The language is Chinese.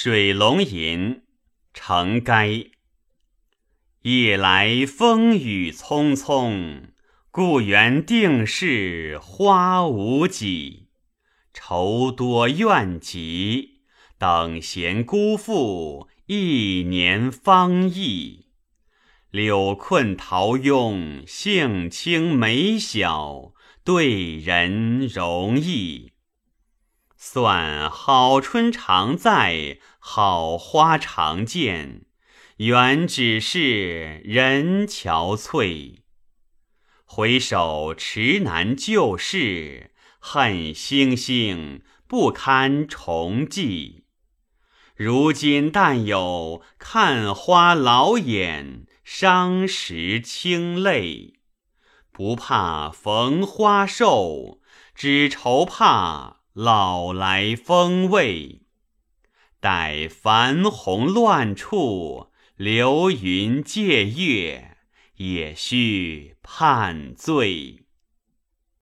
水龙吟·程该。夜来风雨匆匆，故园定是花无几。愁多怨极，等闲辜负一年芳意。柳困桃拥，性轻美小，对人容易。算好春常在，好花常见，原只是人憔悴。回首池南旧事，恨星星不堪重记。如今但有看花老眼，伤时清泪。不怕逢花瘦，只愁怕。老来风味，待繁红乱处，流云借月，也须判醉。